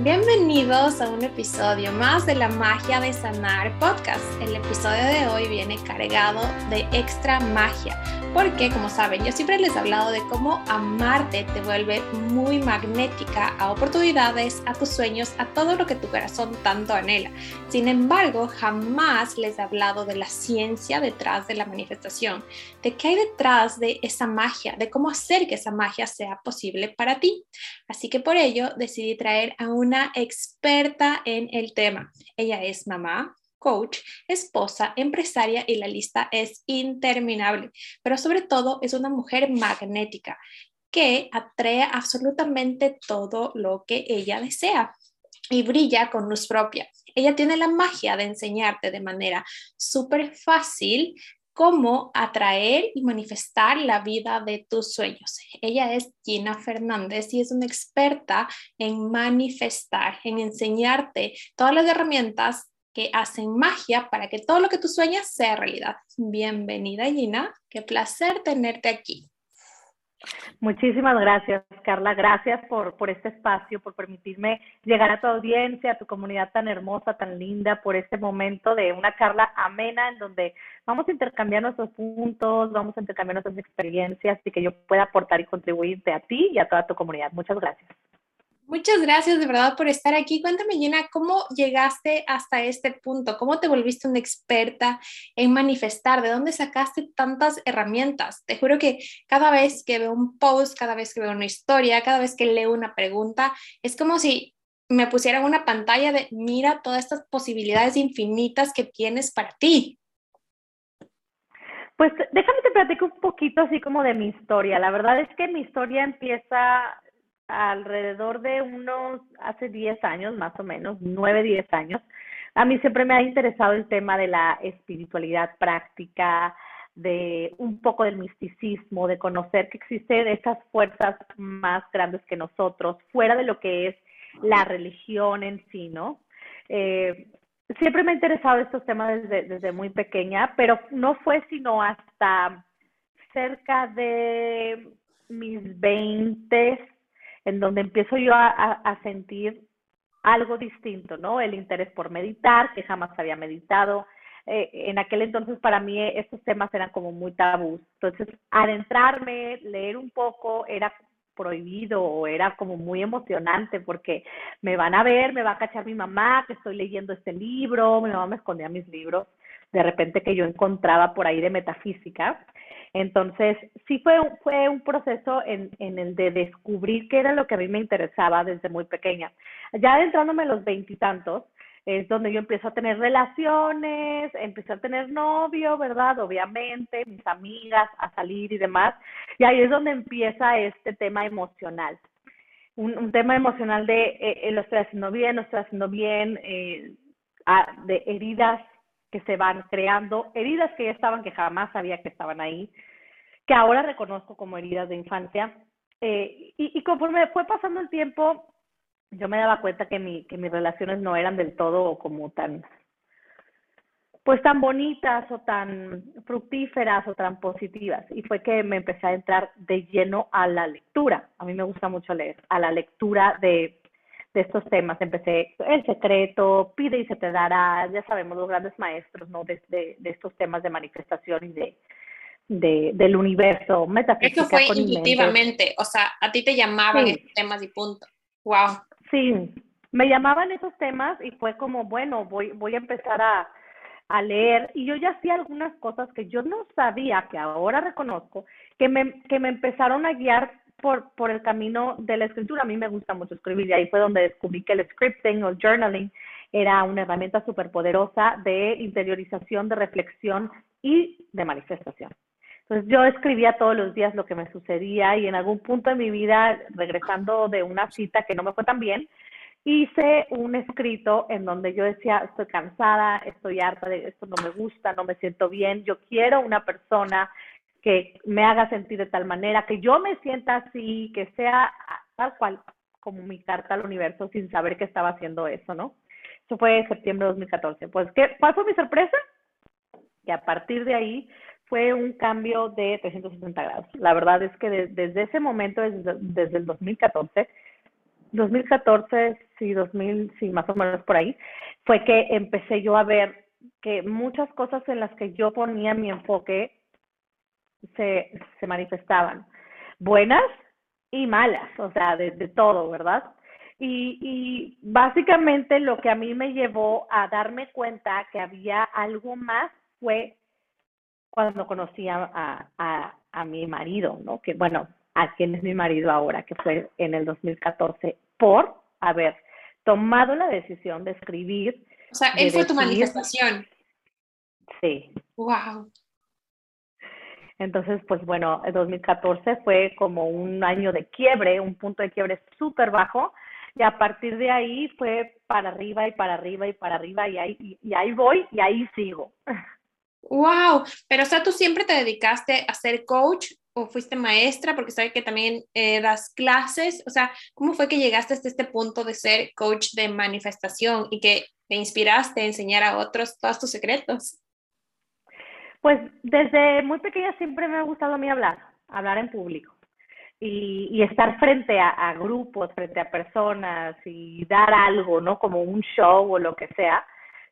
Bienvenidos a un episodio más de la magia de sanar podcast. El episodio de hoy viene cargado de extra magia, porque como saben, yo siempre les he hablado de cómo amarte te vuelve muy magnética a oportunidades, a tus sueños, a todo lo que tu corazón tanto anhela. Sin embargo, jamás les he hablado de la ciencia detrás de la manifestación, de qué hay detrás de esa magia, de cómo hacer que esa magia sea posible para ti. Así que por ello decidí traer a un una experta en el tema. Ella es mamá, coach, esposa, empresaria y la lista es interminable, pero sobre todo es una mujer magnética que atrae absolutamente todo lo que ella desea y brilla con luz propia. Ella tiene la magia de enseñarte de manera súper fácil cómo atraer y manifestar la vida de tus sueños. Ella es Gina Fernández y es una experta en manifestar, en enseñarte todas las herramientas que hacen magia para que todo lo que tú sueñas sea realidad. Bienvenida Gina, qué placer tenerte aquí. Muchísimas gracias, Carla. Gracias por, por este espacio, por permitirme llegar a tu audiencia, a tu comunidad tan hermosa, tan linda, por este momento de una charla amena en donde vamos a intercambiar nuestros puntos, vamos a intercambiar nuestras experiencias y que yo pueda aportar y contribuirte a ti y a toda tu comunidad. Muchas gracias. Muchas gracias de verdad por estar aquí. Cuéntame, Gina, ¿cómo llegaste hasta este punto? ¿Cómo te volviste una experta en manifestar? ¿De dónde sacaste tantas herramientas? Te juro que cada vez que veo un post, cada vez que veo una historia, cada vez que leo una pregunta, es como si me pusieran una pantalla de mira todas estas posibilidades infinitas que tienes para ti. Pues déjame te platico un poquito así como de mi historia. La verdad es que mi historia empieza alrededor de unos, hace 10 años más o menos, 9, 10 años, a mí siempre me ha interesado el tema de la espiritualidad práctica, de un poco del misticismo, de conocer que existen esas fuerzas más grandes que nosotros, fuera de lo que es la religión en sí, ¿no? Eh, siempre me ha interesado estos temas desde, desde muy pequeña, pero no fue sino hasta cerca de mis 20, en donde empiezo yo a, sentir algo distinto, ¿no? El interés por meditar, que jamás había meditado. Eh, en aquel entonces para mí estos temas eran como muy tabús. Entonces, adentrarme, leer un poco, era prohibido o era como muy emocionante porque me van a ver, me va a cachar mi mamá que estoy leyendo este libro, mi mamá me escondía mis libros de repente que yo encontraba por ahí de metafísica entonces, sí fue, fue un proceso en, en el de descubrir qué era lo que a mí me interesaba desde muy pequeña. Ya adentrándome en los veintitantos, es donde yo empiezo a tener relaciones, empecé a tener novio, ¿verdad? Obviamente, mis amigas, a salir y demás. Y ahí es donde empieza este tema emocional. Un, tema emocional de eh, eh, lo estoy haciendo bien, lo estoy haciendo bien, eh, de heridas que se van creando, heridas que ya estaban, que jamás sabía que estaban ahí, que ahora reconozco como heridas de infancia. Eh, y, conforme fue pasando el tiempo, yo me daba cuenta que, mi, que mis relaciones no eran del todo como tan, pues tan bonitas o tan fructíferas o tan positivas. Y fue que me empecé a entrar de lleno a la lectura. A mí me gusta mucho leer, a la lectura de de estos temas. Empecé El Secreto, Pide y se te dará, ya sabemos, los grandes maestros, ¿no? De, de, estos temas de manifestación y de, de, del universo metafísico. Eso fue intuitivamente, o sea, a ti te llamaban esos temas y punto. Wow. Sí, me llamaban esos temas y fue como, bueno, voy, voy a empezar a, a leer y yo ya hacía algunas cosas que yo no sabía, que ahora reconozco, que me, que me empezaron a guiar por, por el camino de la escritura. A mí me gusta mucho escribir y ahí fue donde descubrí que el scripting o journaling era una herramienta súper poderosa de interiorización, de reflexión y de manifestación. Entonces yo escribía todos los días lo que me sucedía y en algún punto de mi vida, regresando de una cita que no me fue tan bien, hice un escrito en donde yo decía, estoy cansada, estoy harta de esto, no me gusta, no me siento bien, yo quiero una persona que me haga sentir de tal manera, que yo me sienta así, que sea tal cual como mi carta al universo sin saber que estaba haciendo eso, ¿no? Eso fue septiembre de 2014. Pues, ¿qué, ¿cuál fue mi sorpresa? Que a partir de ahí fue un cambio de 360 grados. La verdad es que desde ese momento, desde, desde el 2014, 2014, sí, 2000, sí, más o menos por ahí, fue que empecé yo a ver que muchas cosas en las que yo ponía mi enfoque se, se manifestaban, buenas y malas, o sea, de, de todo, ¿verdad? Y, y básicamente lo que a mí me llevó a darme cuenta que había algo más fue cuando conocí a, a, a, mi marido, ¿no? Que bueno, a quien es mi marido ahora, que fue en el 2014, por haber tomado la decisión de escribir. O sea, él fue tu manifestación. Sí. Wow. Entonces, pues bueno, el 2014 fue como un año de quiebre, un punto de quiebre súper bajo, y a partir de ahí fue para arriba y para arriba y para arriba, y ahí, y, ahí voy y ahí sigo. Wow, pero o sea, tú siempre te dedicaste a ser coach o fuiste maestra, porque sabes que también eh, das clases, o sea, ¿cómo fue que llegaste hasta este punto de ser coach de manifestación y que te inspiraste a enseñar a otros todos tus secretos? Pues desde muy pequeña siempre me ha gustado a mí hablar, hablar en público y, estar frente a, a, grupos, frente a personas y dar algo, ¿no? Como un show o lo que sea.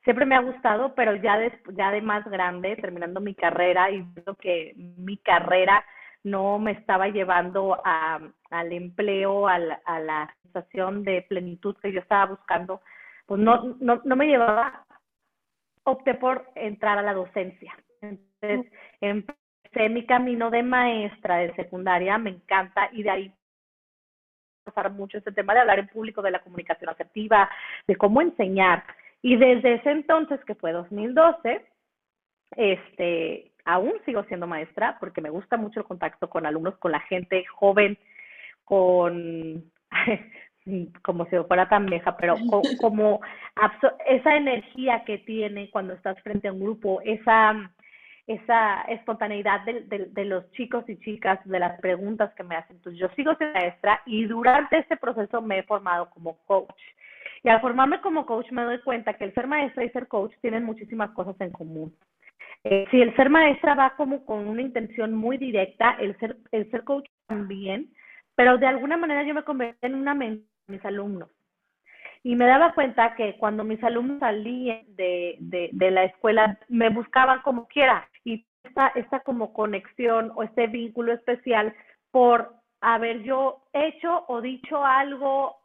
Siempre me ha gustado, pero ya de, ya de más grande, terminando mi carrera y viendo que mi carrera no me estaba llevando a, al empleo, a la, a la sensación de plenitud que yo estaba buscando, pues no, no, no me llevaba, opté por entrar a la docencia. Entonces, empecé mi camino de maestra de secundaria, me encanta, y de ahí pasar mucho este tema de hablar en público, de la comunicación asertiva, de cómo enseñar. Y desde ese entonces, que fue 2012, este, aún sigo siendo maestra porque me gusta mucho el contacto con alumnos, con la gente joven, con, como si fuera tan vieja, pero como esa energía que tiene cuando estás frente a un grupo, esa esa espontaneidad de, de, los chicos y chicas, de las preguntas que me hacen. Entonces, yo sigo siendo maestra y durante este proceso me he formado como coach. Y al formarme como coach me doy cuenta que el ser maestra y ser coach tienen muchísimas cosas en común. Eh, si el ser maestra va como con una intención muy directa, el ser, el ser coach también, pero de alguna manera yo me convertí en una mente de mis alumnos. Y me daba cuenta que cuando mis alumnos salían de, de, de la escuela, me buscaban como quiera. Esta, esta como conexión o este vínculo especial por haber yo hecho o dicho algo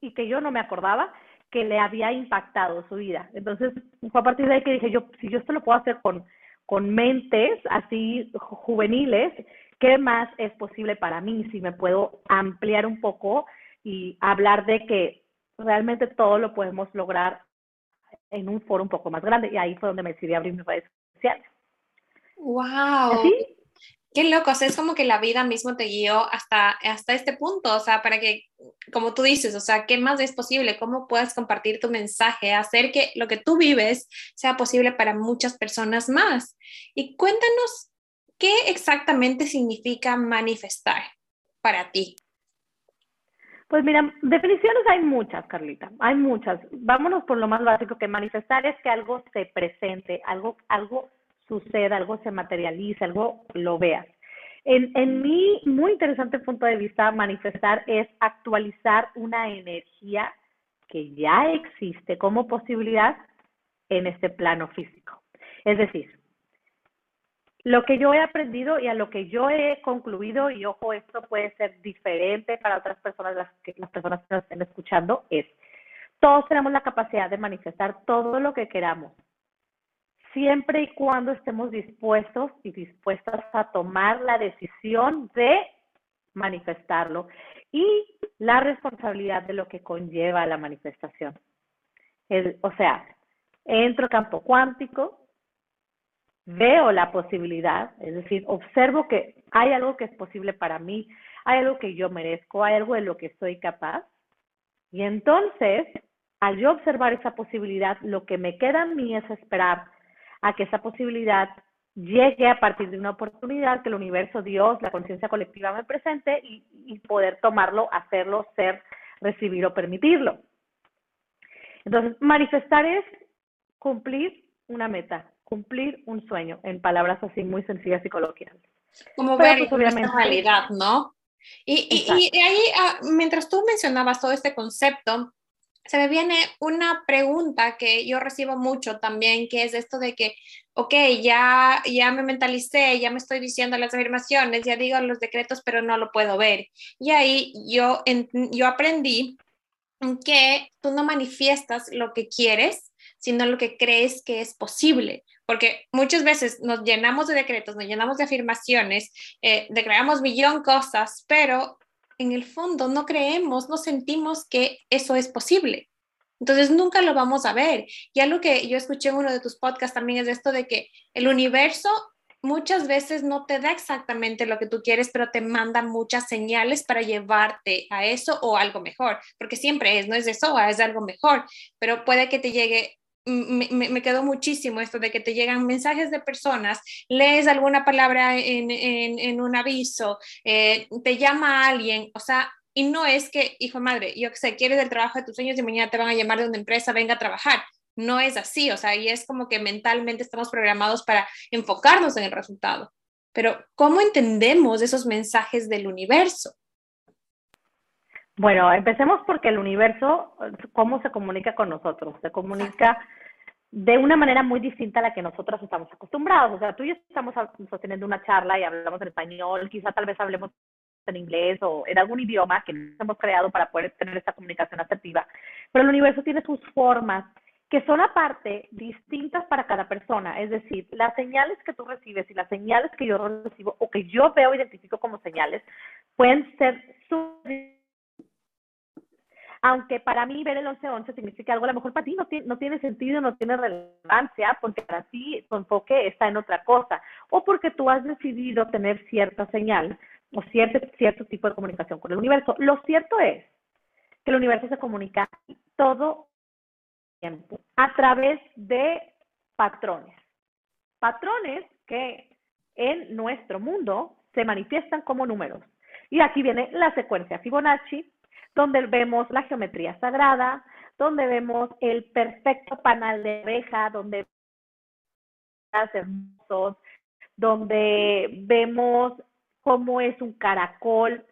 y que yo no me acordaba que le había impactado su vida. Entonces, fue a partir de ahí que dije yo, si yo esto lo puedo hacer con, con mentes así juveniles, ¿qué más es posible para mí si me puedo ampliar un poco y hablar de que realmente todo lo podemos lograr en un foro un poco más grande. Y ahí fue donde me decidí abrir mis redes sociales. ¡Wow! Qué loco, o sea, es como que la vida mismo te guió hasta, hasta este punto, o sea, para que, como tú dices, o sea, ¿qué más es posible? ¿Cómo puedes compartir tu mensaje? Hacer que lo que tú vives sea posible para muchas personas más. Y cuéntanos, ¿qué exactamente significa manifestar para ti? Pues mira, definiciones hay muchas, Carlita, hay muchas. Vámonos por lo más básico, que manifestar es que algo se presente, algo, algo suceda, algo se materialice, algo lo veas. En, en mi muy interesante punto de vista, manifestar es actualizar una energía que ya existe como posibilidad en este plano físico. Es decir, lo que yo he aprendido y a lo que yo he concluido, y ojo, esto puede ser diferente para otras personas, las, que, las personas que nos estén escuchando, es, todos tenemos la capacidad de manifestar todo lo que queramos, siempre y cuando estemos dispuestos y dispuestas a tomar la decisión de manifestarlo y la responsabilidad de lo que conlleva la manifestación. El, o sea, entro campo cuántico, veo la posibilidad, es decir, observo que hay algo que es posible para mí, hay algo que yo merezco, hay algo de lo que soy capaz. Y entonces, al yo observar esa posibilidad, lo que me queda a mí es esperar a que esa posibilidad llegue a partir de una oportunidad que el universo, Dios, la conciencia colectiva me presente y, y poder tomarlo, hacerlo, ser, recibir o permitirlo. Entonces, manifestar es cumplir una meta, cumplir un sueño, en palabras así muy sencillas y coloquiales. Como ver pues, realidad, ¿no? Y, y, y, ahí, ah, mientras tú mencionabas todo este concepto, se me viene una pregunta que yo recibo mucho también, que es esto de que, ok, ya, ya me mentalicé, ya me estoy diciendo las afirmaciones, ya digo los decretos, pero no lo puedo ver. Y ahí yo, yo aprendí que tú no manifiestas lo que quieres, sino lo que crees que es posible. Porque muchas veces nos llenamos de decretos, nos llenamos de afirmaciones, eh, declaramos millón cosas, pero en el fondo no creemos, no sentimos que eso es posible. Entonces nunca lo vamos a ver. Y algo que yo escuché en uno de tus podcasts también es esto de que el universo muchas veces no te da exactamente lo que tú quieres, pero te manda muchas señales para llevarte a eso o algo mejor, porque siempre es, no es eso, es algo mejor, pero puede que te llegue me, quedó muchísimo esto de que te llegan mensajes de personas, lees alguna palabra en, un aviso, eh, te llama alguien, o sea, y no es que, hijo madre, yo que sé, quieres el trabajo de tus sueños y mañana te van a llamar de una empresa, venga a trabajar. No es así, o sea, y es como que mentalmente estamos programados para enfocarnos en el resultado. Pero, ¿cómo entendemos esos mensajes del universo? Bueno, empecemos porque el universo, ¿cómo se comunica con nosotros? Se comunica de una manera muy distinta a la que nosotros estamos acostumbrados. O sea, tú y yo estamos sosteniendo una charla y hablamos en español, quizá tal vez hablemos en inglés o en algún idioma que nos hemos creado para poder tener esta comunicación asertiva. Pero el universo tiene sus formas que son aparte distintas para cada persona. Es decir, las señales que tú recibes y las señales que yo recibo o que yo veo, identifico como señales, pueden ser aunque para mí ver el 11-11 significa algo, a lo mejor para ti no tiene, no tiene sentido, no tiene relevancia, porque para ti tu enfoque está en otra cosa, o porque tú has decidido tener cierta señal o cierto, cierto tipo de comunicación con el universo. Lo cierto es que el universo se comunica todo el tiempo a través de patrones. Patrones que en nuestro mundo se manifiestan como números. Y aquí viene la secuencia Fibonacci, donde vemos la geometría sagrada, donde vemos el perfecto panal de abeja, donde hermosos, donde vemos cómo es un caracol,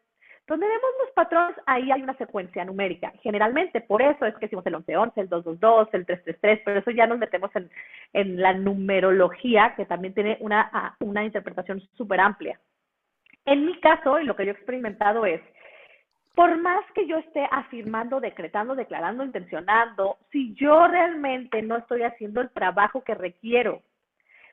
donde vemos los patrones, ahí hay una secuencia numérica. Generalmente, por eso es que decimos el 1111, el 222, el 333, pero eso ya nos metemos en, en la numerología, que también tiene una, una interpretación súper amplia. En mi caso, y lo que yo he experimentado es, por más que yo esté afirmando, decretando, declarando, intencionando, si yo realmente no estoy haciendo el trabajo que requiero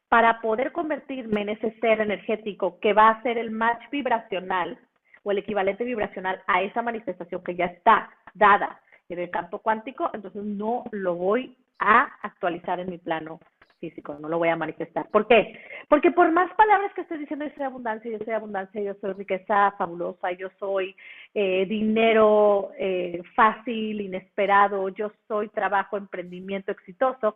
para poder convertirme en ese ser energético que va a ser el match vibracional o el equivalente vibracional a esa manifestación que ya está dada en el campo cuántico, entonces no lo voy a actualizar en mi plano físico, no lo voy a manifestar. ¿Por qué? Porque por más palabras que estoy diciendo, yo soy abundancia, yo soy abundancia, yo soy riqueza fabulosa, yo soy eh, dinero eh, fácil, inesperado, yo soy trabajo, emprendimiento exitoso,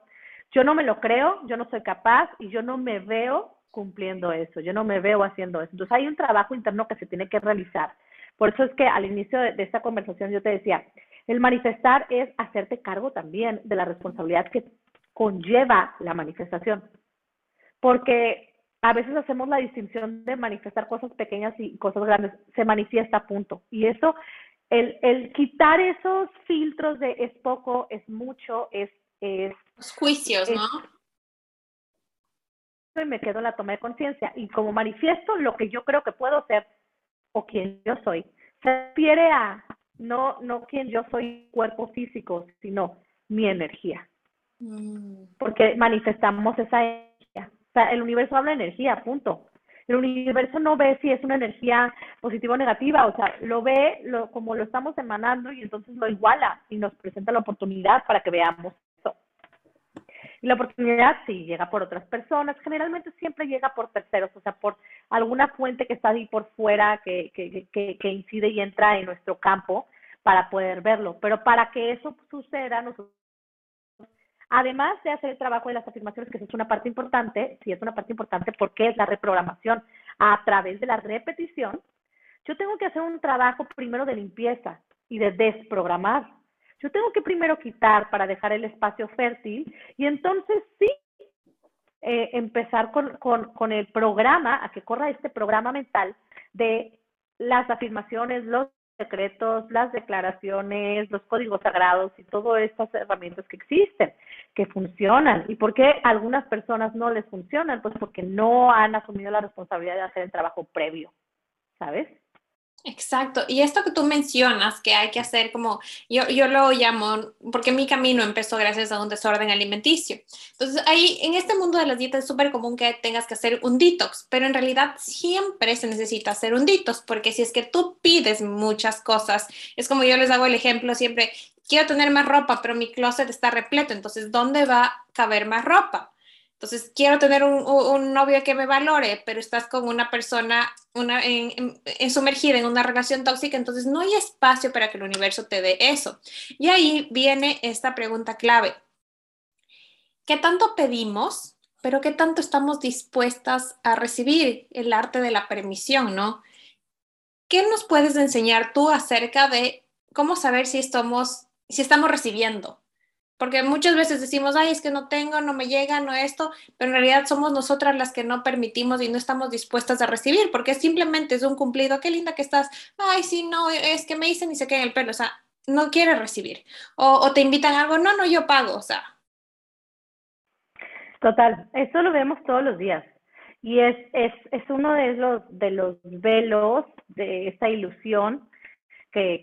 yo no me lo creo, yo no soy capaz y yo no me veo cumpliendo eso, yo no me veo haciendo eso. Entonces hay un trabajo interno que se tiene que realizar. Por eso es que al inicio de, de esta conversación yo te decía, el manifestar es hacerte cargo también de la responsabilidad que conlleva la manifestación. Porque a veces hacemos la distinción de manifestar cosas pequeñas y cosas grandes, se manifiesta punto. Y eso, el, el quitar esos filtros de es poco, es mucho, es... es Los juicios, ¿no? Y me quedo en la toma de conciencia. Y como manifiesto lo que yo creo que puedo ser o quien yo soy, se refiere a no, no quien yo soy cuerpo físico, sino mi energía. Mm. Porque manifestamos esa energía. O sea, el universo habla de energía, punto. El universo no ve si es una energía positiva o negativa, o sea, lo ve lo, como lo estamos emanando y entonces lo iguala y nos presenta la oportunidad para que veamos eso. Y la oportunidad sí llega por otras personas, generalmente siempre llega por terceros, o sea, por alguna fuente que está ahí por fuera que, que, que, que incide y entra en nuestro campo para poder verlo. Pero para que eso suceda, nosotros Además de hacer el trabajo de las afirmaciones, que es una parte importante, sí es una parte importante porque es la reprogramación a través de la repetición, yo tengo que hacer un trabajo primero de limpieza y de desprogramar. Yo tengo que primero quitar para dejar el espacio fértil y entonces sí eh, empezar con, con, con el programa, a que corra este programa mental de las afirmaciones, los secretos, las declaraciones, los códigos sagrados y todas estas herramientas que existen, que funcionan. ¿Y por qué a algunas personas no les funcionan? Pues porque no han asumido la responsabilidad de hacer el trabajo previo, ¿sabes? Exacto. Y esto que tú mencionas, que hay que hacer como, yo, yo lo llamo, porque mi camino empezó gracias a un desorden alimenticio. Entonces, ahí en este mundo de las dietas es súper común que tengas que hacer un detox, pero en realidad siempre se necesita hacer un detox, porque si es que tú pides muchas cosas, es como yo les hago el ejemplo siempre, quiero tener más ropa, pero mi closet está repleto, entonces, ¿dónde va a caber más ropa? Entonces, quiero tener un, novio que me valore, pero estás con una persona una, en, sumergida en una relación tóxica, entonces no hay espacio para que el universo te dé eso. Y ahí viene esta pregunta clave. ¿Qué tanto pedimos, pero qué tanto estamos dispuestas a recibir el arte de la permisión, no? ¿Qué nos puedes enseñar tú acerca de cómo saber si si estamos recibiendo? Porque muchas veces decimos, ay, es que no tengo, no me llega, no esto, pero en realidad somos nosotras las que no permitimos y no estamos dispuestas a recibir, porque simplemente es un cumplido, qué linda que estás, ay, sí, no, es que me dicen y se queda el pelo, o sea, no quiere recibir. O, te invitan a algo, no, no, yo pago, o sea. Total, eso lo vemos todos los días. Y es, es, es uno de los, de los velos de esa ilusión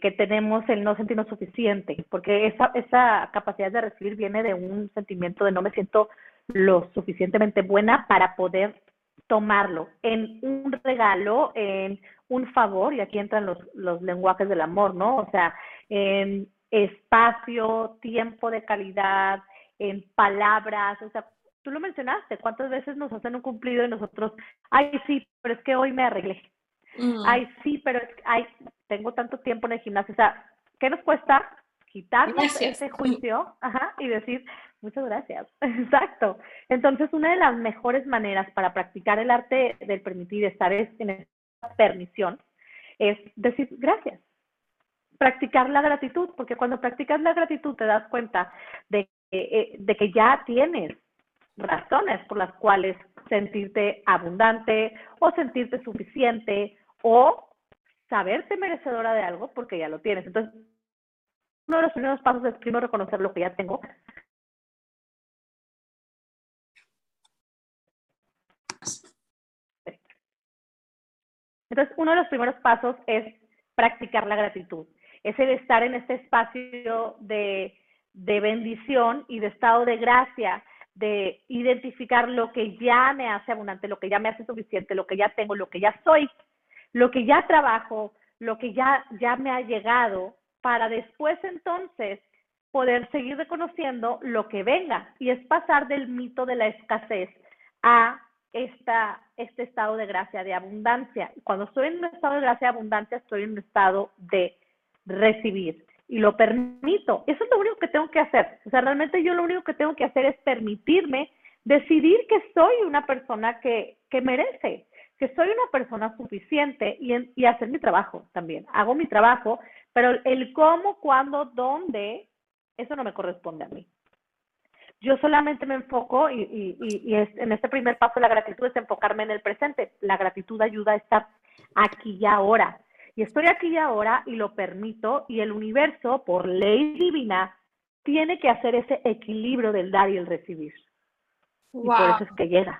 que, tenemos el no sentirnos suficiente, porque esa, esa capacidad de recibir viene de un sentimiento de no me siento lo suficientemente buena para poder tomarlo en un regalo, en un favor, y aquí entran los, los lenguajes del amor, ¿no? O sea, en espacio, tiempo de calidad, en palabras, o sea, tú lo mencionaste, ¿cuántas veces nos hacen un cumplido y nosotros, ay, sí, pero es que hoy me arreglé, Mm. Ay, sí, pero ay, tengo tanto tiempo en el gimnasio. O sea, ¿qué nos cuesta quitarnos ese juicio ajá, y decir, muchas gracias? Exacto. Entonces, una de las mejores maneras para practicar el arte del permitir estar en esa permisión es decir gracias. Practicar la gratitud, porque cuando practicas la gratitud te das cuenta de, eh, de que ya tienes razones por las cuales sentirte abundante o sentirte suficiente o saberte merecedora de algo porque ya lo tienes. Entonces, uno de los primeros pasos es primero reconocer lo que ya tengo. Entonces, uno de los primeros pasos es practicar la gratitud. Es el estar en este espacio de, de bendición y de estado de gracia, de identificar lo que ya me hace abundante, lo que ya me hace suficiente, lo que ya tengo, lo que ya soy lo que ya trabajo, lo que ya, ya me ha llegado, para después entonces poder seguir reconociendo lo que venga. Y es pasar del mito de la escasez a esta, este estado de gracia, de abundancia. Cuando estoy en un estado de gracia, de abundancia, estoy en un estado de recibir y lo permito. Eso es lo único que tengo que hacer. O sea, realmente yo lo único que tengo que hacer es permitirme decidir que soy una persona que, que merece, que soy una persona suficiente y, y hacer mi trabajo también. Hago mi trabajo, pero el cómo, cuándo, dónde, eso no me corresponde a mí. Yo solamente me enfoco y, y, y es, en este primer paso la gratitud es enfocarme en el presente. La gratitud ayuda a estar aquí y ahora. Y estoy aquí y ahora y lo permito y el universo, por ley divina, tiene que hacer ese equilibrio del dar y el recibir. Y por eso es que llega.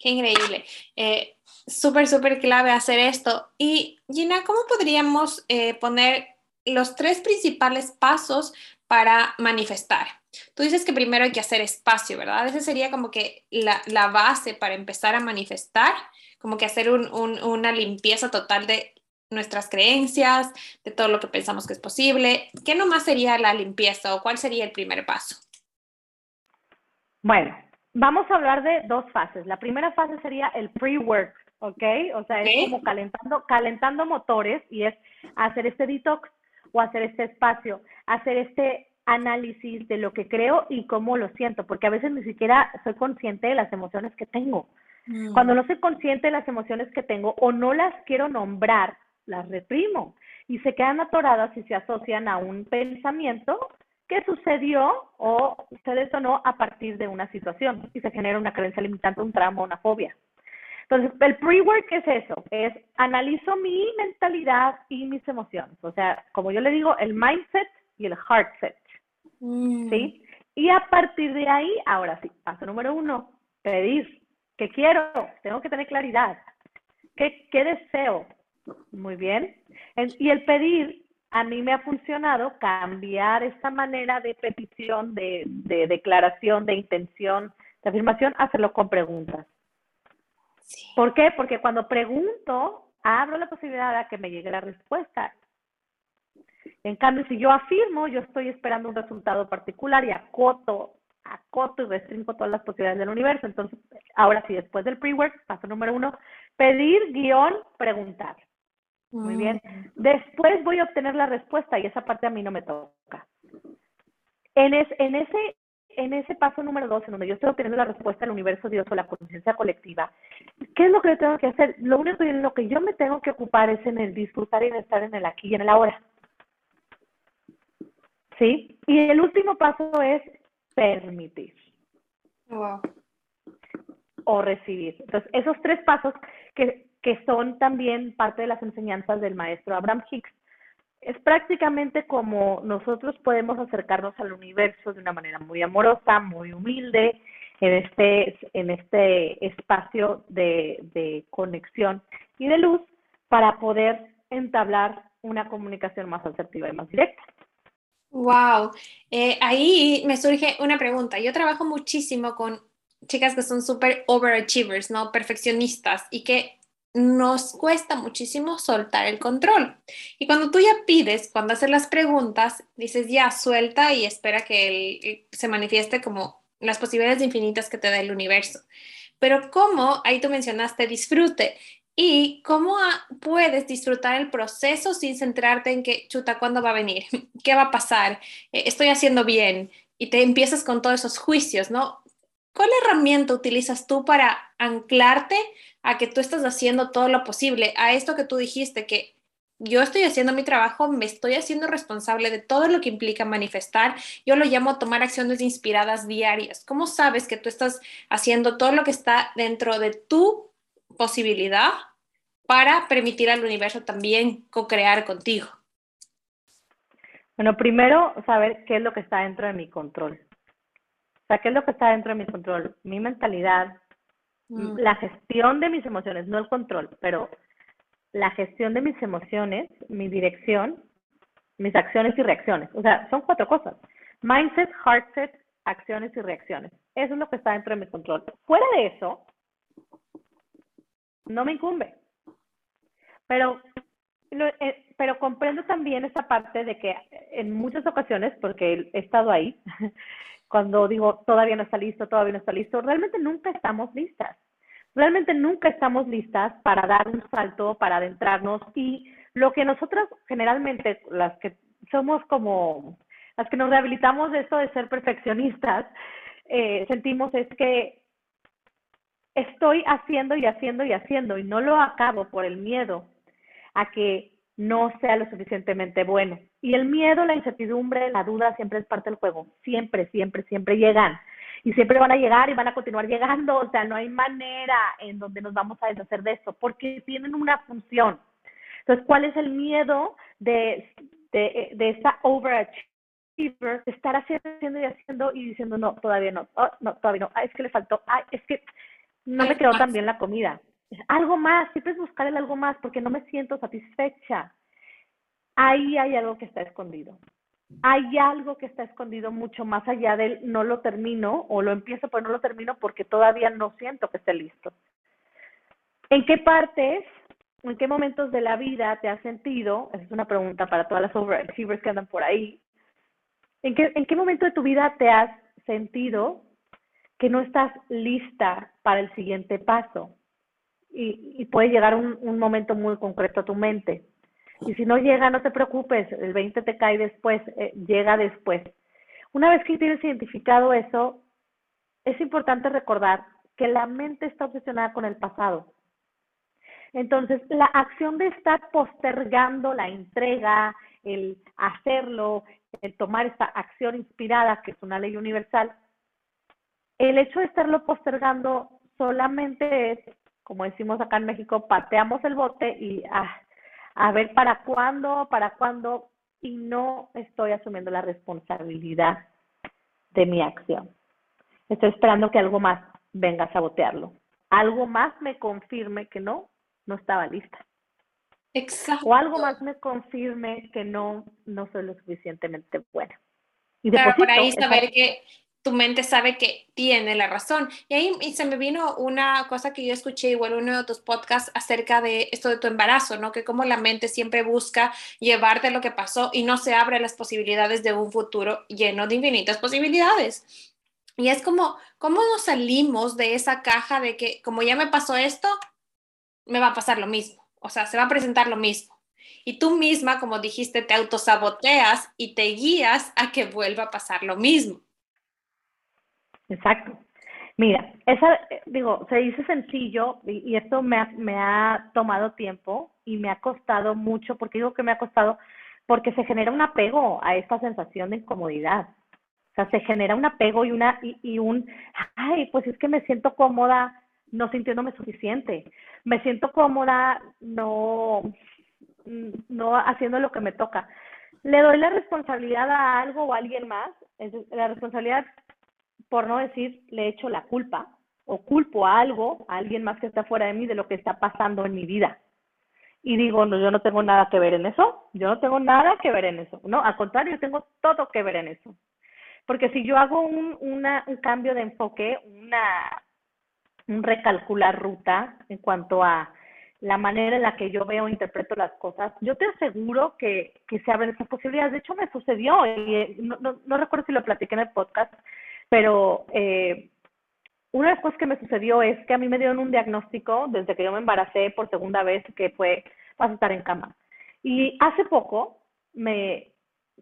Qué increíble. Eh, súper, súper clave hacer esto. Y Gina, ¿cómo podríamos eh, poner los tres principales pasos para manifestar? Tú dices que primero hay que hacer espacio, ¿verdad? Ese sería como que la, la base para empezar a manifestar, como que hacer un, un, una limpieza total de nuestras creencias, de todo lo que pensamos que es posible. ¿Qué nomás sería la limpieza o cuál sería el primer paso? Bueno, Vamos a hablar de dos fases. La primera fase sería el pre-work, ¿ok? O sea, es como calentando, calentando motores y es hacer este detox o hacer este espacio, hacer este análisis de lo que creo y cómo lo siento, porque a veces ni siquiera soy consciente de las emociones que tengo. Mm. Cuando no soy consciente de las emociones que tengo o no las quiero nombrar, las reprimo y se quedan atoradas y se asocian a un pensamiento qué sucedió o se detonó a partir de una situación y se genera una creencia limitante, un trauma, una fobia. Entonces, el pre-work es eso, es analizo mi mentalidad y mis emociones. O sea, como yo le digo, el mindset y el heart set. Mm. ¿Sí? Y a partir de ahí, ahora sí, paso número uno, pedir. ¿Qué quiero? Tengo que tener claridad. ¿Qué, qué deseo? Muy bien. y el pedir, a mí me ha funcionado cambiar esta manera de petición, de, de declaración, de intención, de afirmación, hacerlo con preguntas. ¿Por qué? Porque cuando pregunto, abro la posibilidad de que me llegue la respuesta. En cambio, si yo afirmo, yo estoy esperando un resultado particular y acoto, acoto y restringo todas las posibilidades del universo. Entonces, ahora sí, después del pre-work, paso número uno, pedir, guion, preguntar. Muy bien. Después voy a obtener la respuesta y esa parte a mí no me toca. En, en, ese, en ese paso número dos, en donde yo estoy obteniendo la respuesta del universo Dios o la conciencia colectiva, ¿qué es lo que yo tengo que hacer? Lo único en lo que yo me tengo que ocupar es en el disfrutar y en estar en el aquí y en el ahora. ¿Sí? Y el último paso es permitir. O recibir. Entonces, esos tres pasos que, que son también parte de las enseñanzas del maestro Abraham Hicks es prácticamente como nosotros podemos acercarnos al universo de una manera muy amorosa, muy humilde, en este, en este espacio de, conexión y de luz para poder entablar una comunicación más asertiva y más directa. Wow, eh, ahí me surge una pregunta. Yo trabajo muchísimo con chicas que son súper overachievers, ¿no? Perfeccionistas y que nos cuesta muchísimo soltar el control. Y cuando tú ya pides, cuando haces las preguntas, dices ya suelta y espera que se manifieste como las posibilidades infinitas que te da el universo. Pero cómo, ahí tú mencionaste disfrute. ¿Y cómo puedes disfrutar el proceso sin centrarte en que, chuta, ¿cuándo va a venir? ¿Qué va a pasar? Eh, ¿Estoy haciendo bien? Y te empiezas con todos esos juicios, ¿no? ¿Cuál herramienta utilizas tú para anclarte a que tú estás haciendo todo lo posible? A esto que tú dijiste, que yo estoy haciendo mi trabajo, me estoy haciendo responsable de todo lo que implica manifestar. Yo lo llamo tomar acciones inspiradas diarias. ¿Cómo sabes que tú estás haciendo todo lo que está dentro de tu posibilidad para permitir al universo también co-crear contigo? Bueno, primero saber qué es lo que está dentro de mi control sea, ¿qué es lo que está dentro de mi control? Mi mentalidad, mm. la gestión de mis emociones, no el control, pero la gestión de mis emociones, mi dirección, mis acciones y reacciones. O sea, son cuatro cosas. Mindset, heart set, acciones y reacciones. Eso es lo que está dentro de mi control. Fuera de eso, no me incumbe. Pero, eh, pero comprendo también esa parte de que en muchas ocasiones, porque he estado ahí, cuando digo todavía no está listo, todavía no está listo, realmente nunca estamos listas. Realmente nunca estamos listas para dar un salto, para adentrarnos y lo que nosotras generalmente, las que somos como, las que nos rehabilitamos de esto de ser perfeccionistas, eh, sentimos es que estoy haciendo y haciendo y haciendo y no lo acabo por el miedo a que no sea lo suficientemente bueno. Y el miedo, la incertidumbre, la duda siempre es parte del juego. Siempre, siempre, siempre llegan. Y siempre van a llegar y van a continuar llegando. O sea, no hay manera en donde nos vamos a deshacer de eso, porque tienen una función. Entonces, ¿cuál es el miedo de, de, de esa overachiever, de estar haciendo y haciendo y diciendo, no, todavía no, oh, no, todavía no, es que le faltó, ay, es que no me quedó tan bien la comida algo más, siempre es buscar el algo más porque no me siento satisfecha. Ahí hay algo que está escondido. Hay algo que está escondido mucho más allá del no lo termino o lo empiezo pero no lo termino porque todavía no siento que esté listo. ¿En qué partes, en qué momentos de la vida te has sentido, esa es una pregunta para todas las overachievers que andan por ahí, ¿en qué, en qué momento de tu vida te has sentido que no estás lista para el siguiente paso? Y, puede llegar un, un momento muy concreto a tu mente. Y si no llega, no te preocupes, el 20 te cae después, eh, llega después. Una vez que tienes identificado eso, es importante recordar que la mente está obsesionada con el pasado. Entonces, la acción de estar postergando la entrega, el hacerlo, el tomar esta acción inspirada, que es una ley universal, el hecho de estarlo postergando solamente es como decimos acá en México, pateamos el bote y ah, a ver para cuándo, para cuándo, y no estoy asumiendo la responsabilidad de mi acción. Estoy esperando que algo más venga a sabotearlo. Algo más me confirme que no, no estaba lista. Exacto. O algo más me confirme que no, no soy lo suficientemente buena. Y claro, por ahí saber que tu mente sabe que tiene la razón. Y ahí se me vino una cosa que yo escuché igual uno de tus podcasts acerca de esto de tu embarazo, ¿no? Que como la mente siempre busca llevarte lo que pasó y no se abre las posibilidades de un futuro lleno de infinitas posibilidades. Y es como, ¿cómo nos salimos de esa caja de que como ya me pasó esto, me va a pasar lo mismo? O sea, se va a presentar lo mismo. Y tú misma, como dijiste, te autosaboteas y te guías a que vuelva a pasar lo mismo. Exacto. Mira, esa, digo, se dice sencillo y, esto me ha, me ha tomado tiempo y me ha costado mucho, porque digo que me ha costado porque se genera un apego a esta sensación de incomodidad. O sea, se genera un apego y, una, y, y un, ay, pues es que me siento cómoda no sintiéndome suficiente. Me siento cómoda no, no haciendo lo que me toca. Le doy la responsabilidad a algo o a alguien más. La responsabilidad por no decir, le echo la culpa o culpo a algo, a alguien más que está fuera de mí, de lo que está pasando en mi vida. Y digo, no, yo no tengo nada que ver en eso, yo no tengo nada que ver en eso. No, al contrario, yo tengo todo que ver en eso. Porque si yo hago un, una, un cambio de enfoque, una, un recalcular ruta en cuanto a la manera en la que yo veo e interpreto las cosas, yo te aseguro que, que se abren esas posibilidades. De hecho, me sucedió, y eh, no, no, no recuerdo si lo platiqué en el podcast, pero eh, una de las cosas que me sucedió es que a mí me dieron un diagnóstico desde que yo me embaracé por segunda vez que fue vas a estar en cama. Y hace poco me,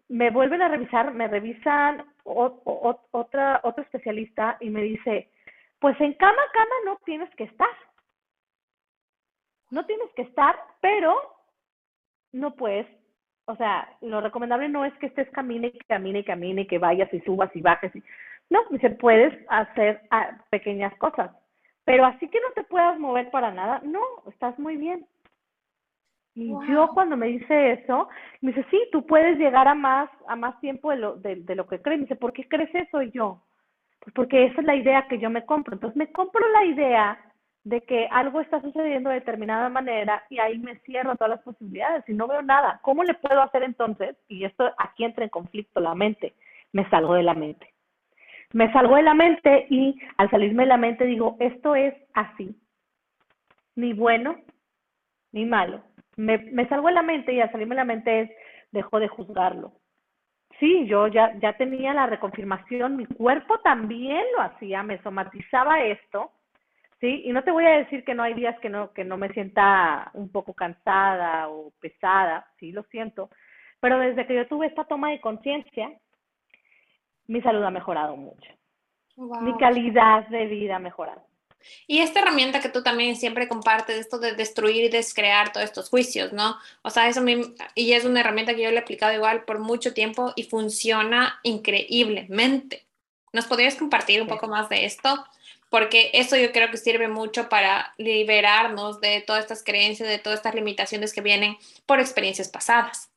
vuelven a revisar, me revisan otra, otro especialista y me dice, pues en cama, cama no tienes que estar. No tienes que estar, pero no puedes o sea, lo recomendable no es que estés camine y camine y camine y que vayas y subas y bajes. Y... No, se puedes hacer ah, pequeñas cosas, pero así que no te puedas mover para nada, no, estás muy bien. Y yo cuando me dice eso, me dice, sí, tú puedes llegar a más, a más tiempo de lo, de, de lo que crees. Me dice, ¿por qué crees eso? Y yo, pues porque esa es la idea que yo me compro. Entonces me compro la idea de que algo está sucediendo de determinada manera y ahí me cierro todas las posibilidades y no veo nada. ¿Cómo le puedo hacer entonces? Y esto aquí entra en conflicto la mente. Me salgo de la mente me salgo de la mente y al salirme de la mente digo, esto es así, ni bueno ni malo. Me, me salgo de la mente y al salirme de la mente es, dejo de juzgarlo. Sí, yo ya, ya tenía la reconfirmación, mi cuerpo también lo hacía, me somatizaba esto, ¿sí? Y no te voy a decir que no hay días que no, que no me sienta un poco cansada o pesada, sí, lo siento, pero desde que yo tuve esta toma de conciencia, mi salud ha mejorado mucho. Mi calidad de vida ha mejorado. Y esta herramienta que tú también siempre compartes, esto de destruir y descrear todos estos juicios, ¿no? O sea, eso y es una herramienta que yo le he aplicado igual por mucho tiempo y funciona increíblemente. ¿Nos podrías compartir un poco más de esto? Porque eso yo creo que sirve mucho para liberarnos de todas estas creencias, de todas estas limitaciones que vienen por experiencias pasadas.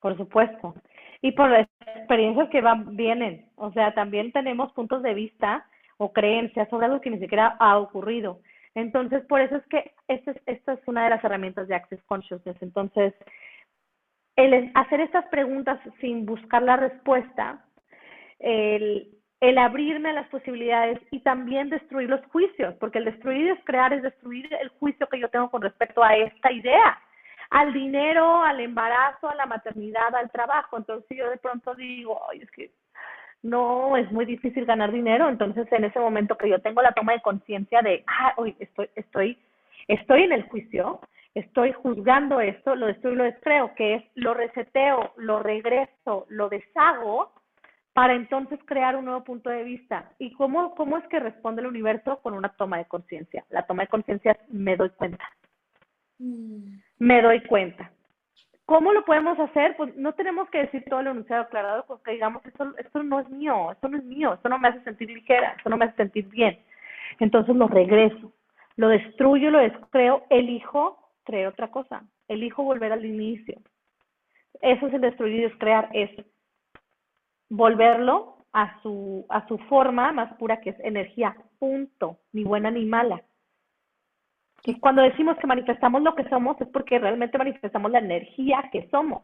Por supuesto y por las experiencias que van, vienen. O sea, también tenemos puntos de vista o creencias sobre algo que ni siquiera ha ocurrido. Entonces, por eso es que esta es, esta es una de las herramientas de Access Consciousness. Entonces, el hacer estas preguntas sin buscar la respuesta, el, el abrirme a las posibilidades y también destruir los juicios, porque el destruir es crear, es destruir el juicio que yo tengo con respecto a esta idea al dinero, al embarazo, a la maternidad, al trabajo. Entonces yo de pronto digo, ay, es que no, es muy difícil ganar dinero. Entonces en ese momento que yo tengo la toma de conciencia de, ah, hoy estoy, estoy, estoy en el juicio, estoy juzgando esto, lo destruyo lo descreo, que es lo reseteo, lo regreso, lo deshago para entonces crear un nuevo punto de vista. ¿Y cómo, cómo es que responde el universo? Con una toma de conciencia. La toma de conciencia me doy cuenta. Mm me doy cuenta. ¿Cómo lo podemos hacer? Pues no tenemos que decir todo el enunciado aclarado porque digamos, esto, esto no es mío, esto no es mío, esto no me hace sentir ligera, esto no me hace sentir bien. Entonces lo regreso, lo destruyo, lo descreo, elijo crear otra cosa, elijo volver al inicio. Eso es el destruir y descrear, es volverlo a su, a su forma más pura que es energía, punto, ni buena ni mala. Y cuando decimos que manifestamos lo que somos es porque realmente manifestamos la energía que somos.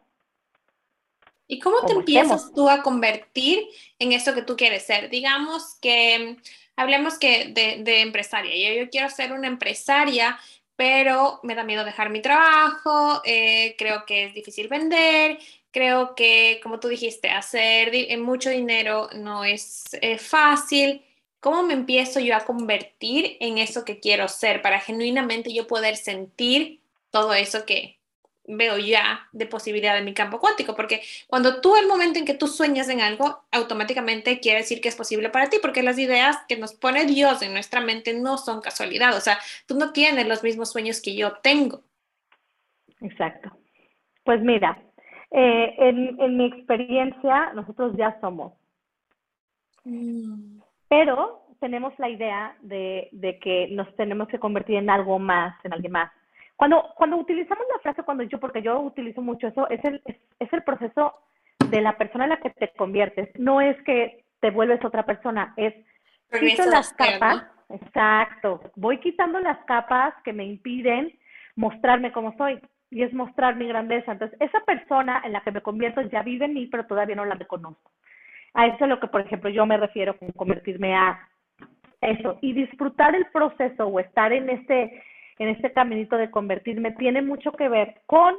¿Y cómo te empiezas tú a convertir en eso que tú quieres ser? Digamos que, hablemos que de, de empresaria. Yo, yo quiero ser una empresaria, pero me da miedo dejar mi trabajo, eh, creo que es difícil vender, creo que, como tú dijiste, hacer mucho dinero no es eh, fácil. ¿Cómo me empiezo yo a convertir en eso que quiero ser para genuinamente yo poder sentir todo eso que veo ya de posibilidad en mi campo cuántico? Porque cuando tú, el momento en que tú sueñas en algo, automáticamente quiere decir que es posible para ti, porque las ideas que nos pone Dios en nuestra mente no son casualidad. O sea, tú no tienes los mismos sueños que yo tengo. Exacto. Pues mira, eh, en, en mi experiencia, nosotros ya somos. Mm. Pero tenemos la idea de, de, que nos tenemos que convertir en algo más, en alguien más. Cuando, cuando utilizamos la frase cuando yo, porque yo utilizo mucho eso, es el, es, el proceso de la persona en la que te conviertes. No es que te vuelves otra persona, es quito las capas, exacto, voy quitando las capas que me impiden mostrarme como soy y es mostrar mi grandeza. Entonces, esa persona en la que me convierto ya vive en mí, pero todavía no la reconozco. A eso es lo que, por ejemplo, yo me refiero con convertirme a eso. Y disfrutar el proceso o estar en este, en este caminito de convertirme tiene mucho que ver con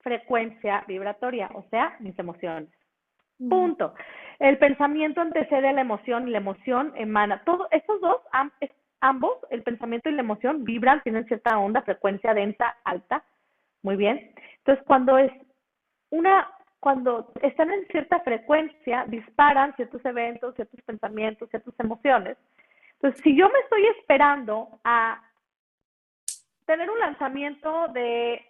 frecuencia vibratoria, o sea, mis emociones. Punto. El pensamiento antecede a la emoción y la emoción emana. Todos estos dos, ambos, el pensamiento y la emoción, vibran, tienen cierta onda, frecuencia densa, alta. Muy bien. Entonces, cuando es una cuando están en cierta frecuencia, disparan ciertos eventos, ciertos pensamientos, ciertas emociones. Entonces, si yo me estoy esperando a tener un lanzamiento de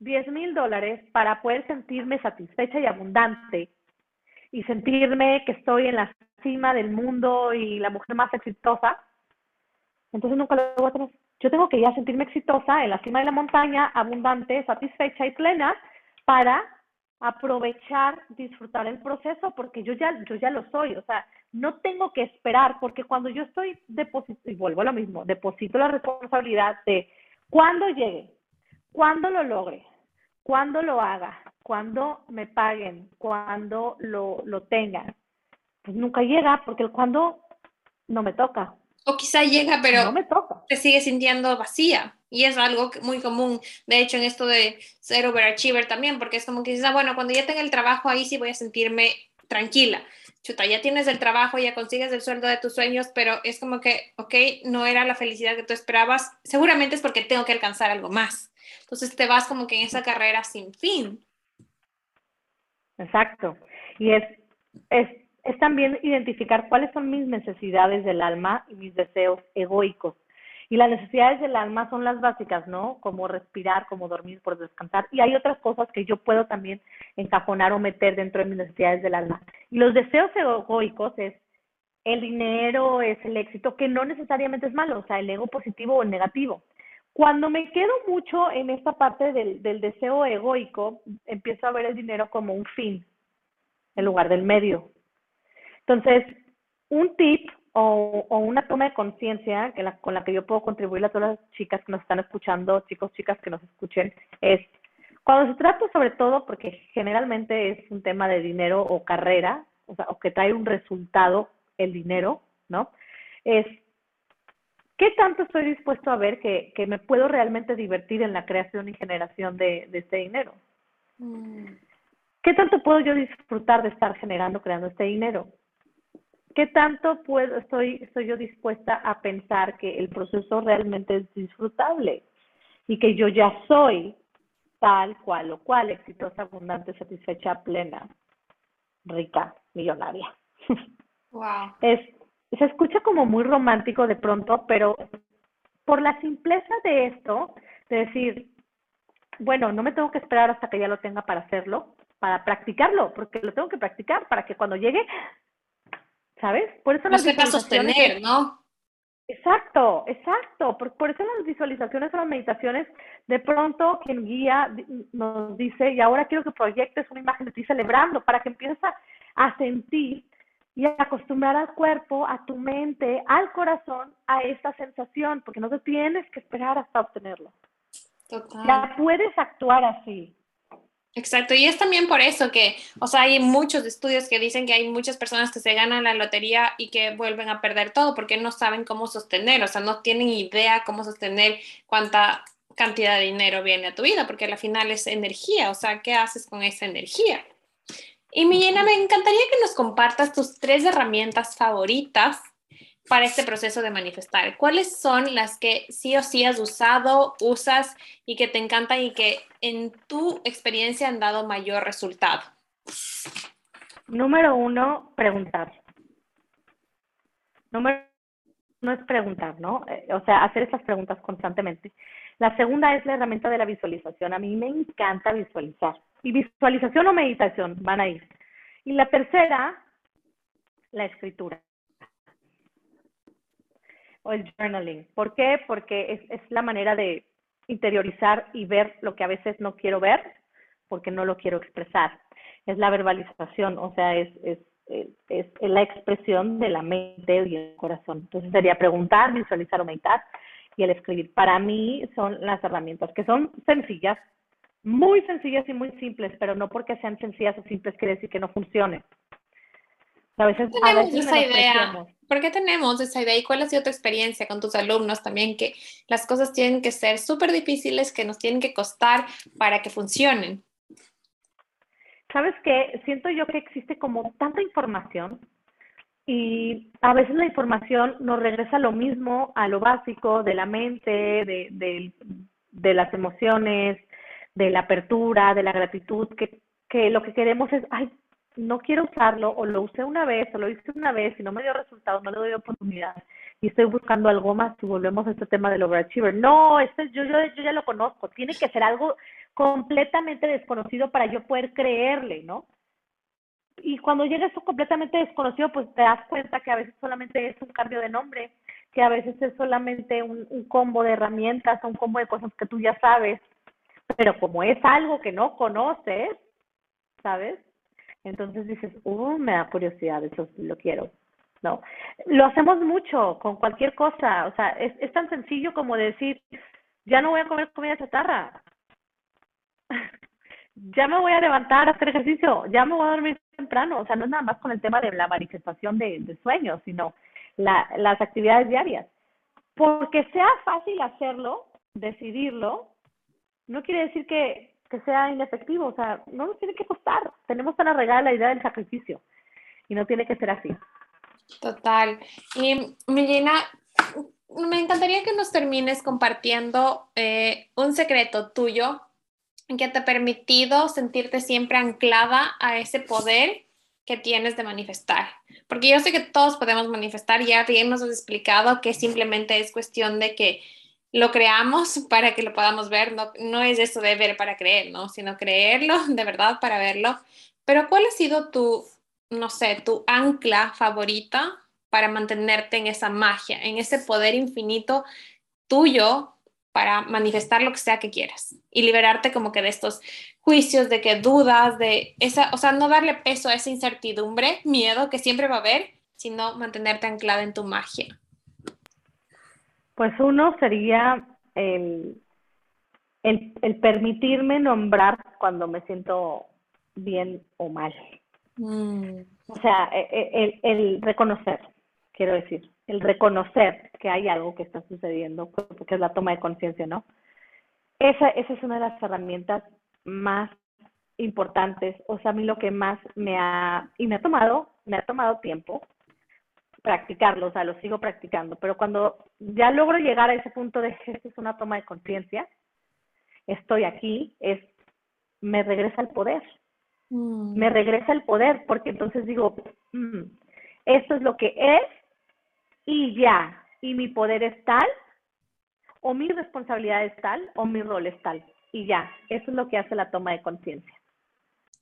10 mil dólares para poder sentirme satisfecha y abundante y sentirme que estoy en la cima del mundo y la mujer más exitosa, entonces nunca lo voy a tener. Yo tengo que ya sentirme exitosa en la cima de la montaña, abundante, satisfecha y plena para aprovechar, disfrutar el proceso, porque yo ya, yo ya lo soy, o sea, no tengo que esperar, porque cuando yo estoy deposito, y vuelvo a lo mismo, deposito la responsabilidad de cuándo llegue, cuándo lo logre, cuándo lo haga, cuándo me paguen, cuándo lo, lo tengan, pues nunca llega, porque el cuándo no me toca. O quizá llega, pero no me toca. te sigue sintiendo vacía. Y es algo muy común, de hecho, en esto de ser overachiever también, porque es como que dices, ah, bueno, cuando ya tenga el trabajo, ahí sí voy a sentirme tranquila. Chuta, ya tienes el trabajo, ya consigues el sueldo de tus sueños, pero es como que, ok, no era la felicidad que tú esperabas, seguramente es porque tengo que alcanzar algo más. Entonces te vas como que en esa carrera sin fin. Exacto. Y es, es, es también identificar cuáles son mis necesidades del alma y mis deseos egoicos y las necesidades del alma son las básicas, ¿no? Como respirar, como dormir, por descansar. Y hay otras cosas que yo puedo también encajonar o meter dentro de mis necesidades del alma. Y los deseos egoicos es el dinero, es el éxito, que no necesariamente es malo, o sea, el ego positivo o el negativo. Cuando me quedo mucho en esta parte del, del deseo egoico, empiezo a ver el dinero como un fin en lugar del medio. Entonces, un tip o, o una toma de conciencia con la que yo puedo contribuir a todas las chicas que nos están escuchando, chicos, chicas que nos escuchen, es cuando se trata sobre todo, porque generalmente es un tema de dinero o carrera, o sea, o que trae un resultado el dinero, ¿no? Es ¿qué tanto estoy dispuesto a ver que, que me puedo realmente divertir en la creación y generación de, de este dinero? Mm. ¿Qué tanto puedo yo disfrutar de estar generando, creando este dinero? ¿Qué tanto puedo, estoy, estoy yo dispuesta a pensar que el proceso realmente es disfrutable y que yo ya soy tal cual o cual, exitosa, abundante, satisfecha, plena, rica, millonaria? Wow. Es, se escucha como muy romántico de pronto, pero por la simpleza de esto, de decir, bueno, no me tengo que esperar hasta que ya lo tenga para hacerlo, para practicarlo, porque lo tengo que practicar para que cuando llegue ¿sabes? Por eso no las sostener, ¿no? Exacto, exacto. Por, por eso las visualizaciones o las meditaciones, de pronto quien guía nos dice, y ahora quiero que proyectes una imagen de ti celebrando para que empieces a, sentir y a acostumbrar al cuerpo, a tu mente, al corazón a esta sensación, porque no te tienes que esperar hasta obtenerlo. Total. Ya puedes actuar así. Exacto, y es también por eso que, o sea, hay muchos estudios que dicen que hay muchas personas que se ganan la lotería y que vuelven a perder todo porque no saben cómo sostener, o sea, no tienen idea cómo sostener cuánta cantidad de dinero viene a tu vida, porque al final es energía, o sea, ¿qué haces con esa energía? Y Millena, me encantaría que nos compartas tus tres herramientas favoritas para este proceso de manifestar? ¿Cuáles son las que sí o sí has usado, usas y que te encantan y que en tu experiencia han dado mayor resultado? Número uno, preguntar. Número uno es preguntar, ¿no? Eh, o sea, hacer estas preguntas constantemente. La segunda es la herramienta de la visualización. A mí me encanta visualizar. Y visualización o meditación van a ir. Y la tercera, la escritura o el journaling. ¿Por qué? Porque es, es la manera de interiorizar y ver lo que a veces no quiero ver porque no lo quiero expresar. Es la verbalización, o sea, es, es, es, la expresión de la mente y el corazón. Entonces sería preguntar, visualizar o meditar y el escribir. Para mí son las herramientas que son sencillas, muy sencillas y muy simples, pero no porque sean sencillas o simples quiere decir que no funcionen. A veces, tenemos esa idea. ¿Por qué tenemos esa idea? ¿Y cuál ha sido tu experiencia con tus alumnos también? Que las cosas tienen que ser súper difíciles, que nos tienen que costar para que funcionen. ¿Sabes qué? Siento yo que existe como tanta información y a veces la información nos regresa a lo mismo, a lo básico de la mente, de, de, de las emociones, de la apertura, de la gratitud, que, que lo que queremos es, ay, no quiero usarlo o lo usé una vez o lo hice una vez y no me dio resultado, no le doy oportunidad y estoy buscando algo más y volvemos a este tema del overachiever. No, este yo, yo, yo ya lo conozco, tiene que ser algo completamente desconocido para yo poder creerle, ¿no? Y cuando llega esto completamente desconocido, pues te das cuenta que a veces solamente es un cambio de nombre, que a veces es solamente un, un combo de herramientas, un combo de cosas que tú ya sabes, pero como es algo que no conoces, ¿sabes? Entonces dices, uh, me da curiosidad, eso lo quiero. ¿no? Lo hacemos mucho con cualquier cosa, o sea, es, es tan sencillo como decir, ya no voy a comer comida chatarra, ya me voy a levantar a hacer ejercicio, ya me voy a dormir temprano, o sea, no es nada más con el tema de la manifestación de, de sueños, sino la, las actividades diarias. Porque sea fácil hacerlo, decidirlo, no quiere decir que que sea inefectivo, o sea, no nos tiene que costar. Tenemos tan arraigada la idea del sacrificio y no tiene que ser así. Total. Y Millena, me encantaría que nos termines compartiendo eh, un secreto tuyo que te ha permitido sentirte siempre anclada a ese poder que tienes de manifestar. Porque yo sé que todos podemos manifestar, ya bien nos has explicado que simplemente es cuestión de que lo creamos para que lo podamos ver, no, no es eso de ver para creer, ¿no? Sino creerlo de verdad para verlo. Pero ¿cuál ha sido tu, no sé, tu ancla favorita para mantenerte en esa magia, en ese poder infinito tuyo para manifestar lo que sea que quieras y liberarte como que de estos juicios, de que dudas, de esa, o sea, no darle peso a esa incertidumbre, miedo que siempre va a haber, sino mantenerte anclada en tu magia. Pues uno sería el, el, permitirme nombrar cuando me siento bien o mal. Mm. O sea, e, e, el, el, reconocer, quiero decir, el reconocer que hay algo que está sucediendo, porque es la toma de conciencia, ¿no? Esa, esa es una de las herramientas más importantes, o sea, a mí lo que más me ha, y me ha tomado, me ha tomado tiempo, practicarlo, o sea, lo sigo practicando, pero cuando ya logro llegar a ese punto de que es una toma de conciencia, estoy aquí, es, me regresa el poder, mm. me regresa el poder, porque entonces digo, mm, esto es lo que es y ya, y mi poder es tal, o mi responsabilidad es tal, o mi rol es tal, y ya, eso es lo que hace la toma de conciencia.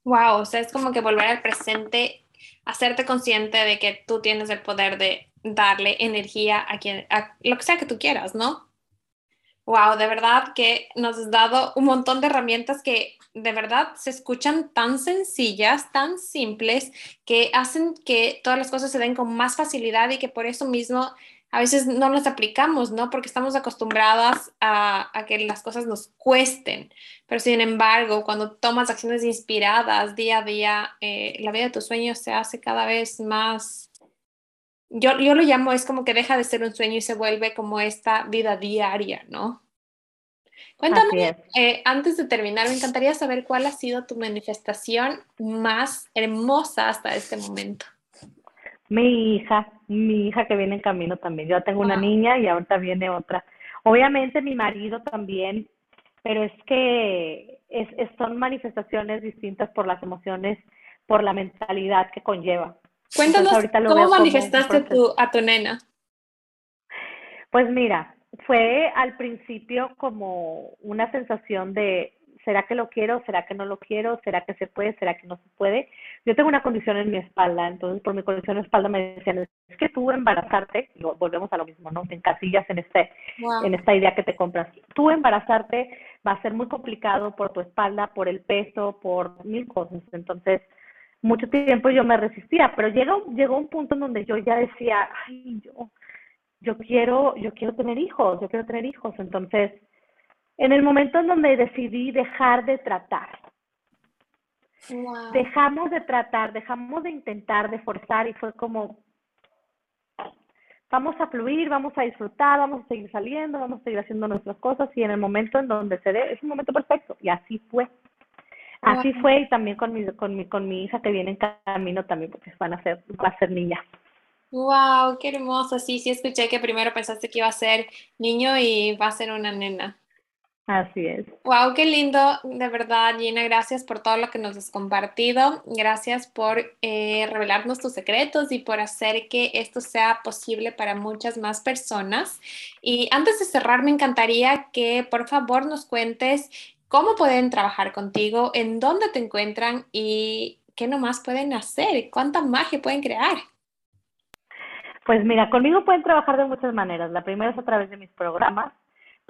Wow, o sea, es como que volver al presente hacerte consciente de que tú tienes el poder de darle energía a quien, a lo que sea que tú quieras, ¿no? Wow, de verdad que nos has dado un montón de herramientas que de verdad se escuchan tan sencillas, tan simples, que hacen que todas las cosas se den con más facilidad y que por eso mismo a veces no las aplicamos, ¿no? Porque estamos acostumbradas a, que las cosas nos cuesten. Pero sin embargo, cuando tomas acciones inspiradas día a día, eh, la vida de tus sueños se hace cada vez más... Yo, yo lo llamo, es como que deja de ser un sueño y se vuelve como esta vida diaria, ¿no? Cuéntame, eh, antes de terminar, me encantaría saber cuál ha sido tu manifestación más hermosa hasta este momento. Mi hija, mi hija que viene en camino también. Yo tengo una niña y ahorita viene otra. Obviamente mi marido también, pero es que es, son manifestaciones distintas por las emociones, por la mentalidad que conlleva. Cuéntanos cómo manifestaste tu, a tu nena. Pues mira, fue al principio como una sensación de ¿será que lo quiero? ¿Será que no lo quiero? ¿Será que se puede? ¿Será que no se puede? Yo tengo una condición en mi espalda, entonces por mi condición en espalda me decían, es que tú embarazarte, y volvemos a lo mismo, ¿no? En casillas en, este, en esta idea que te compras. Tú embarazarte va a ser muy complicado por tu espalda, por el peso, por mil cosas. Entonces, mucho tiempo yo me resistía, pero llegó, llegó un punto en donde yo ya decía, ay, yo, yo quiero, yo quiero tener hijos, yo quiero tener hijos. Entonces, en el momento en donde decidí dejar de tratar. Dejamos de tratar, dejamos de intentar, de forzar y fue como, vamos a fluir, vamos a disfrutar, vamos a seguir saliendo, vamos a seguir haciendo nuestras cosas y en el momento en donde se dé es un momento perfecto y así fue. Así fue y también con mi, con mi, con mi hija que viene en camino también porque van a ser, va a ser niña. Wow, qué hermoso. Sí, sí escuché que primero pensaste que iba a ser niño y va a ser una nena. Así es. Wow, qué lindo, de verdad, Gina. Gracias por todo lo que nos has compartido. Gracias por eh, revelarnos tus secretos y por hacer que esto sea posible para muchas más personas. Y antes de cerrar, me encantaría que por favor nos cuentes cómo pueden trabajar contigo, en dónde te encuentran y qué nomás pueden hacer, cuánta magia pueden crear. Pues mira, conmigo pueden trabajar de muchas maneras. La primera es a través de mis programas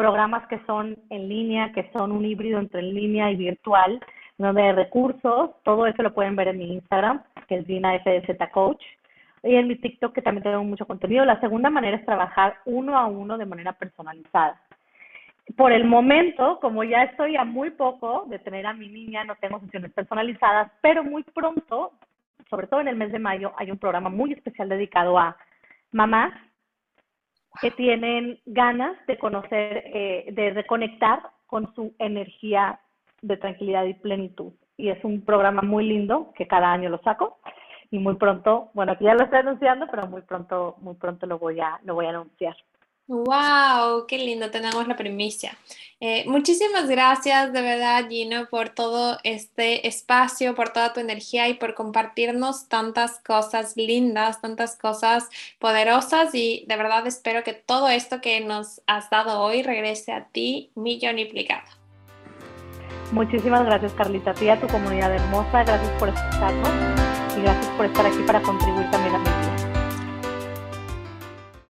programas que son en línea, que son un híbrido entre en línea y virtual, donde hay recursos, todo eso lo pueden ver en mi Instagram, que es Dina FDZ Coach, y en mi TikTok, que también tengo mucho contenido. La segunda manera es trabajar uno a uno de manera personalizada. Por el momento, como ya estoy a muy poco de tener a mi niña, no tengo sesiones personalizadas, pero muy pronto, sobre todo en el mes de mayo, hay un programa muy especial dedicado a mamás que tienen ganas de conocer, eh, de reconectar con su energía de tranquilidad y plenitud. Y es un programa muy lindo que cada año lo saco y muy pronto, bueno, aquí ya lo estoy anunciando, pero muy pronto, muy pronto lo voy a, lo voy a anunciar. ¡Wow! ¡Qué lindo! Tenemos la primicia. Eh, muchísimas gracias de verdad, Gino, por todo este espacio, por toda tu energía y por compartirnos tantas cosas lindas, tantas cosas poderosas y de verdad espero que todo esto que nos has dado hoy regrese a ti milloniplicado. Muchísimas gracias, Carlita, a ti, a tu comunidad hermosa. Gracias por escucharnos y gracias por estar aquí para contribuir también a mi vida.